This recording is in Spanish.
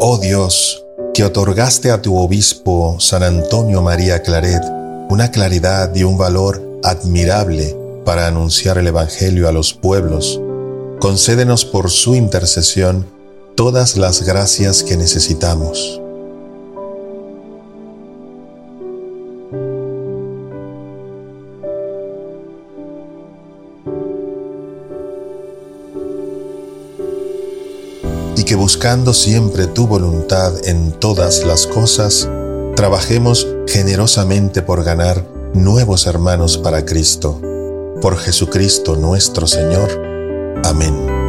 Oh Dios, que otorgaste a tu obispo San Antonio María Claret una claridad y un valor admirable para anunciar el Evangelio a los pueblos, concédenos por su intercesión todas las gracias que necesitamos. Y que buscando siempre tu voluntad en todas las cosas, trabajemos generosamente por ganar nuevos hermanos para Cristo. Por Jesucristo nuestro Señor. Amén.